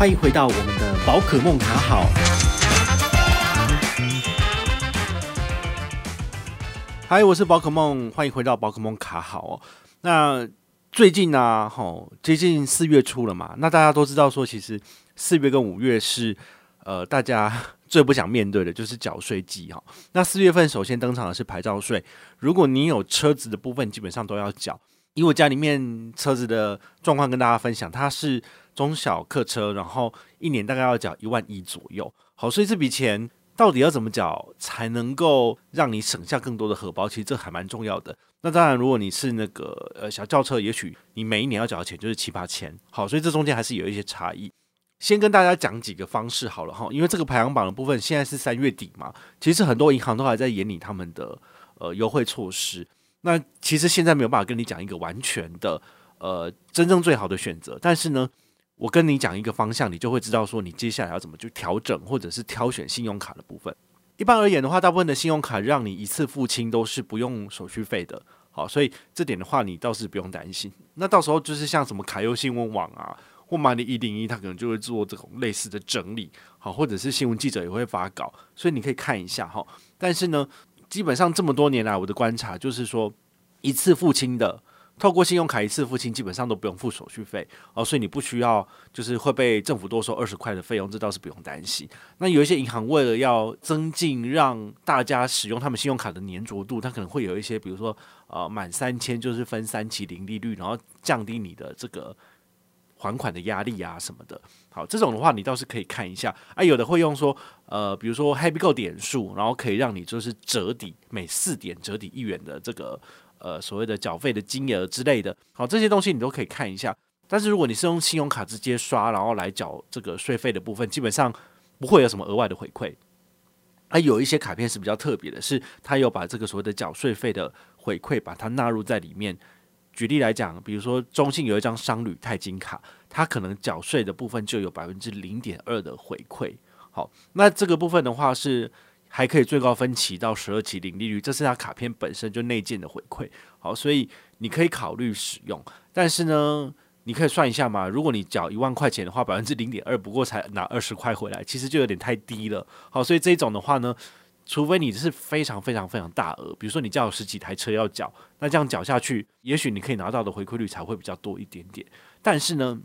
欢迎回到我们的宝可梦卡好。嗨，我是宝可梦，欢迎回到宝可梦卡好哦。那最近呢，吼，接近四月初了嘛，那大家都知道说，其实四月跟五月是呃大家 最不想面对的，就是缴税季哈。那四月份首先登场的是牌照税，如果你有车子的部分，基本上都要缴。以我家里面车子的状况跟大家分享，它是中小客车，然后一年大概要缴一万一左右。好，所以这笔钱到底要怎么缴才能够让你省下更多的荷包？其实这还蛮重要的。那当然，如果你是那个呃小轿车，也许你每一年要缴的钱就是七八千。好，所以这中间还是有一些差异。先跟大家讲几个方式好了哈，因为这个排行榜的部分现在是三月底嘛，其实很多银行都还在研拟他们的呃优惠措施。那其实现在没有办法跟你讲一个完全的，呃，真正最好的选择。但是呢，我跟你讲一个方向，你就会知道说你接下来要怎么去调整，或者是挑选信用卡的部分。一般而言的话，大部分的信用卡让你一次付清都是不用手续费的。好，所以这点的话，你倒是不用担心。那到时候就是像什么卡优新闻网啊，或 Money 一零一，他可能就会做这种类似的整理。好，或者是新闻记者也会发稿，所以你可以看一下哈。但是呢。基本上这么多年来，我的观察就是说，一次付清的，透过信用卡一次付清，基本上都不用付手续费哦，所以你不需要就是会被政府多收二十块的费用，这倒是不用担心。那有一些银行为了要增进让大家使用他们信用卡的粘着度，它可能会有一些，比如说呃满三千就是分三期零利率，然后降低你的这个。还款的压力啊什么的，好，这种的话你倒是可以看一下啊。有的会用说，呃，比如说 HappyGo 点数，然后可以让你就是折抵每四点折抵一元的这个呃所谓的缴费的金额之类的。好，这些东西你都可以看一下。但是如果你是用信用卡直接刷，然后来缴这个税费的部分，基本上不会有什么额外的回馈。啊，有一些卡片是比较特别的，是它有把这个所谓的缴税费的回馈把它纳入在里面。举例来讲，比如说中信有一张商旅钛金卡，它可能缴税的部分就有百分之零点二的回馈。好，那这个部分的话是还可以最高分期到十二期零利率，这是它卡片本身就内建的回馈。好，所以你可以考虑使用。但是呢，你可以算一下嘛，如果你缴一万块钱的话，百分之零点二不过才拿二十块回来，其实就有点太低了。好，所以这种的话呢。除非你是非常非常非常大额，比如说你家有十几台车要缴，那这样缴下去，也许你可以拿到的回馈率才会比较多一点点。但是呢，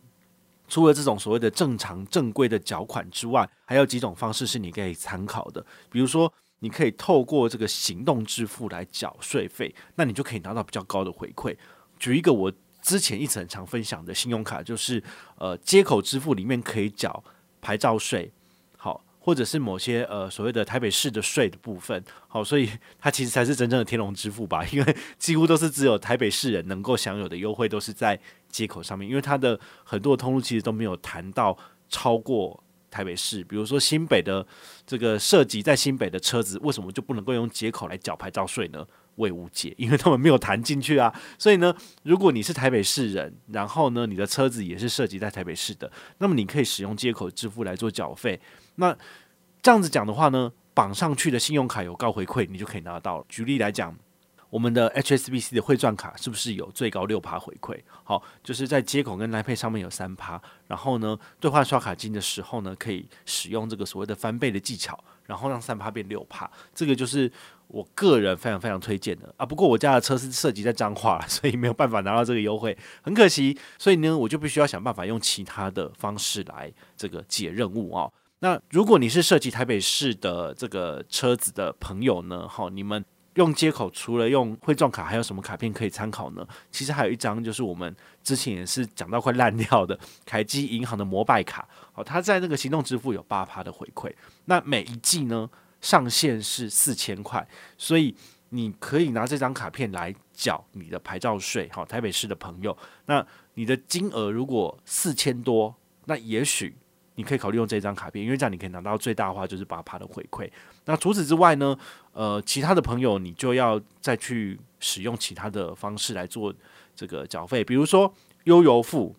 除了这种所谓的正常正规的缴款之外，还有几种方式是你可以参考的。比如说，你可以透过这个行动支付来缴税费，那你就可以拿到比较高的回馈。举一个我之前一直很常分享的信用卡，就是呃街口支付里面可以缴牌照税。好或者是某些呃所谓的台北市的税的部分，好，所以它其实才是真正的天龙支付吧，因为几乎都是只有台北市人能够享有的优惠，都是在接口上面，因为它的很多的通路其实都没有谈到超过台北市，比如说新北的这个涉及在新北的车子，为什么就不能够用接口来缴牌照税呢？我也无解，因为他们没有谈进去啊。所以呢，如果你是台北市人，然后呢你的车子也是涉及在台北市的，那么你可以使用接口支付来做缴费。那这样子讲的话呢，绑上去的信用卡有高回馈，你就可以拿到了。举例来讲，我们的 HSBC 的汇赚卡是不是有最高六趴回馈？好，就是在接口跟 Line Pay 上面有三趴，然后呢，兑换刷卡金的时候呢，可以使用这个所谓的翻倍的技巧，然后让三趴变六趴。这个就是我个人非常非常推荐的啊。不过我家的车是涉及在彰化，所以没有办法拿到这个优惠，很可惜。所以呢，我就必须要想办法用其他的方式来这个解任务啊。那如果你是设计台北市的这个车子的朋友呢，好，你们用接口除了用汇众卡，还有什么卡片可以参考呢？其实还有一张，就是我们之前也是讲到快烂掉的凯基银行的摩拜卡，好，它在那个行动支付有八趴的回馈，那每一季呢上限是四千块，所以你可以拿这张卡片来缴你的牌照税，好，台北市的朋友，那你的金额如果四千多，那也许。你可以考虑用这张卡片，因为这样你可以拿到最大化就是八趴的回馈。那除此之外呢，呃，其他的朋友你就要再去使用其他的方式来做这个缴费，比如说悠游付，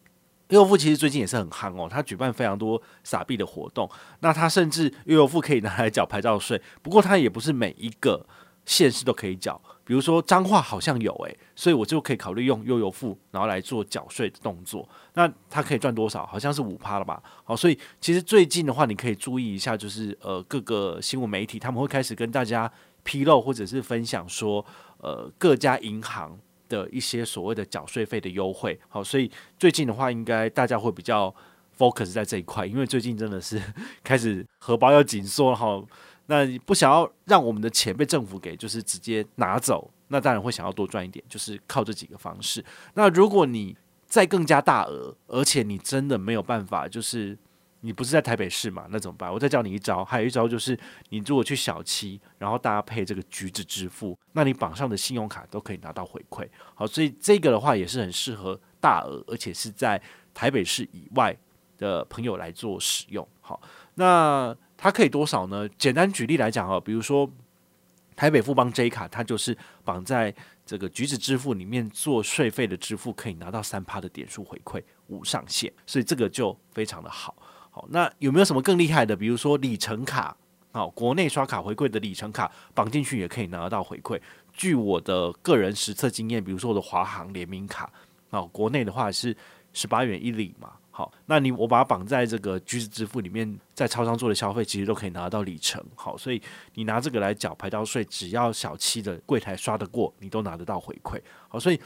悠游付其实最近也是很夯哦，它举办非常多傻币的活动。那它甚至悠游付可以拿来缴牌照税，不过它也不是每一个县市都可以缴。比如说脏话好像有诶、所以我就可以考虑用悠游付，然后来做缴税的动作。那它可以赚多少？好像是五趴了吧？好，所以其实最近的话，你可以注意一下，就是呃各个新闻媒体他们会开始跟大家披露或者是分享说，呃各家银行的一些所谓的缴税费的优惠。好，所以最近的话，应该大家会比较 focus 在这一块，因为最近真的是 开始荷包要紧缩了哈。那你不想要让我们的钱被政府给就是直接拿走，那当然会想要多赚一点，就是靠这几个方式。那如果你再更加大额，而且你真的没有办法，就是你不是在台北市嘛，那怎么办？我再教你一招，还有一招就是你如果去小七，然后搭配这个橘子支付，那你绑上的信用卡都可以拿到回馈。好，所以这个的话也是很适合大额，而且是在台北市以外的朋友来做使用。好，那。它可以多少呢？简单举例来讲哦，比如说台北富邦 J 卡，它就是绑在这个橘子支付里面做税费的支付，可以拿到三趴的点数回馈，无上限，所以这个就非常的好。好，那有没有什么更厉害的？比如说里程卡，好，国内刷卡回馈的里程卡绑进去也可以拿得到回馈。据我的个人实测经验，比如说我的华航联名卡，好，国内的话是十八元一里嘛。好，那你我把它绑在这个橘子支付里面，在超商做的消费，其实都可以拿到里程。好，所以你拿这个来缴牌照税，只要小七的柜台刷得过，你都拿得到回馈。好，所以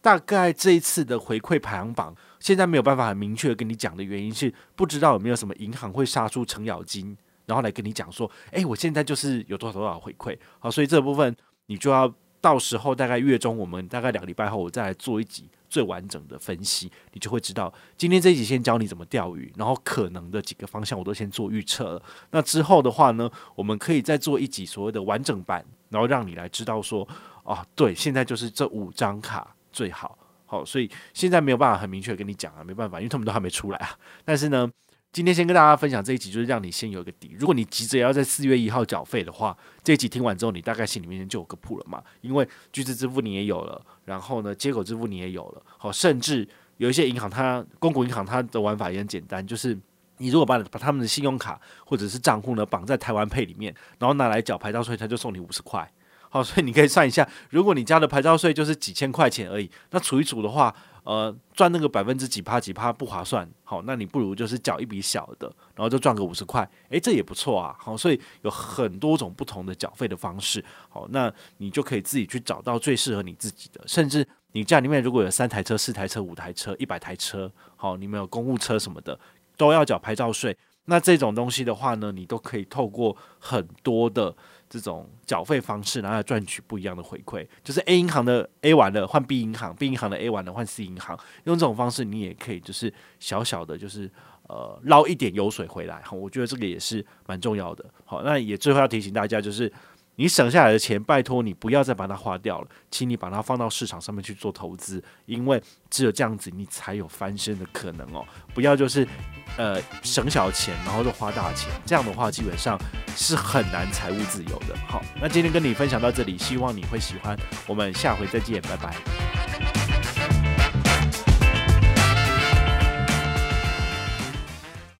大概这一次的回馈排行榜，现在没有办法很明确跟你讲的原因是，不知道有没有什么银行会杀出程咬金，然后来跟你讲说，诶，我现在就是有多少多少回馈。好，所以这部分你就要到时候大概月中，我们大概两个礼拜后，我再来做一集。最完整的分析，你就会知道。今天这一集先教你怎么钓鱼，然后可能的几个方向我都先做预测了。那之后的话呢，我们可以再做一集所谓的完整版，然后让你来知道说，哦，对，现在就是这五张卡最好。好，所以现在没有办法很明确跟你讲啊，没办法，因为他们都还没出来啊。但是呢。今天先跟大家分享这一集，就是让你先有一个底。如果你急着要在四月一号缴费的话，这一集听完之后，你大概心里面就有个谱了嘛。因为橘子支付你也有了，然后呢，接口支付你也有了，好，甚至有一些银行它公股银行它的玩法也很简单，就是你如果把把他们的信用卡或者是账户呢绑在台湾配里面，然后拿来缴牌照税，他就送你五十块。好，所以你可以算一下，如果你家的牌照税就是几千块钱而已，那除一除的话。呃，赚那个百分之几趴几趴不划算，好，那你不如就是缴一笔小的，然后就赚个五十块，诶，这也不错啊，好，所以有很多种不同的缴费的方式，好，那你就可以自己去找到最适合你自己的，甚至你家里面如果有三台车、四台车、五台车、一百台车，好，你们有公务车什么的，都要缴牌照税，那这种东西的话呢，你都可以透过很多的。这种缴费方式，然后来赚取不一样的回馈，就是 A 银行的 A 完了换 B 银行，B 银行的 A 完了换 C 银行，用这种方式你也可以就是小小的，就是呃捞一点油水回来。好，我觉得这个也是蛮重要的。好，那也最后要提醒大家就是。你省下来的钱，拜托你不要再把它花掉了，请你把它放到市场上面去做投资，因为只有这样子，你才有翻身的可能哦。不要就是，呃，省小钱，然后就花大钱，这样的话基本上是很难财务自由的。好，那今天跟你分享到这里，希望你会喜欢，我们下回再见，拜拜。